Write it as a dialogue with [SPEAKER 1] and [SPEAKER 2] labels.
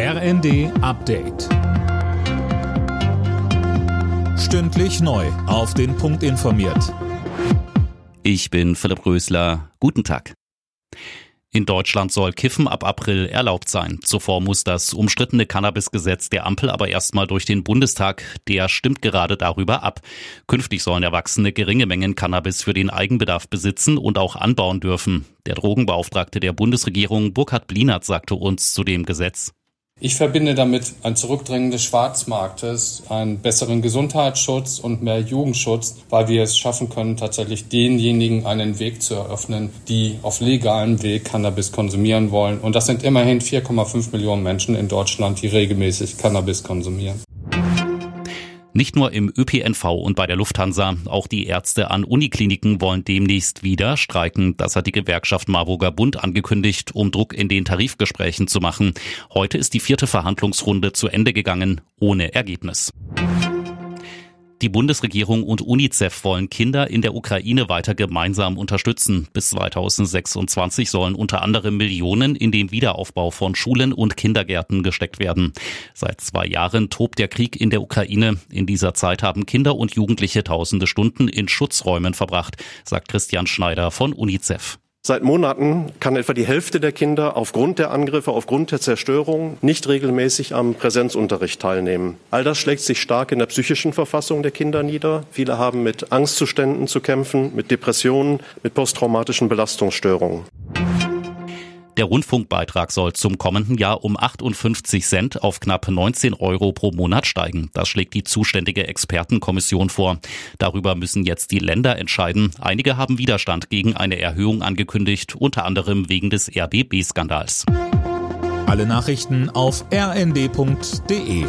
[SPEAKER 1] RND Update. Stündlich neu. Auf den Punkt informiert.
[SPEAKER 2] Ich bin Philipp Rösler. Guten Tag. In Deutschland soll Kiffen ab April erlaubt sein. Zuvor muss das umstrittene Cannabisgesetz der Ampel aber erstmal durch den Bundestag. Der stimmt gerade darüber ab. Künftig sollen Erwachsene geringe Mengen Cannabis für den Eigenbedarf besitzen und auch anbauen dürfen. Der Drogenbeauftragte der Bundesregierung Burkhard Blinert sagte uns zu dem Gesetz.
[SPEAKER 3] Ich verbinde damit ein Zurückdrängen des Schwarzmarktes, einen besseren Gesundheitsschutz und mehr Jugendschutz, weil wir es schaffen können, tatsächlich denjenigen einen Weg zu eröffnen, die auf legalem Weg Cannabis konsumieren wollen. Und das sind immerhin 4,5 Millionen Menschen in Deutschland, die regelmäßig Cannabis konsumieren.
[SPEAKER 2] Nicht nur im ÖPNV und bei der Lufthansa, auch die Ärzte an Unikliniken wollen demnächst wieder streiken. Das hat die Gewerkschaft Marburger Bund angekündigt, um Druck in den Tarifgesprächen zu machen. Heute ist die vierte Verhandlungsrunde zu Ende gegangen, ohne Ergebnis. Die Bundesregierung und UNICEF wollen Kinder in der Ukraine weiter gemeinsam unterstützen. Bis 2026 sollen unter anderem Millionen in den Wiederaufbau von Schulen und Kindergärten gesteckt werden. Seit zwei Jahren tobt der Krieg in der Ukraine. In dieser Zeit haben Kinder und Jugendliche tausende Stunden in Schutzräumen verbracht, sagt Christian Schneider von UNICEF.
[SPEAKER 4] Seit Monaten kann etwa die Hälfte der Kinder aufgrund der Angriffe, aufgrund der Zerstörung nicht regelmäßig am Präsenzunterricht teilnehmen. All das schlägt sich stark in der psychischen Verfassung der Kinder nieder. Viele haben mit Angstzuständen zu kämpfen, mit Depressionen, mit posttraumatischen Belastungsstörungen.
[SPEAKER 2] Der Rundfunkbeitrag soll zum kommenden Jahr um 58 Cent auf knapp 19 Euro pro Monat steigen. Das schlägt die zuständige Expertenkommission vor. Darüber müssen jetzt die Länder entscheiden. Einige haben Widerstand gegen eine Erhöhung angekündigt, unter anderem wegen des RBB-Skandals.
[SPEAKER 1] Alle Nachrichten auf rnd.de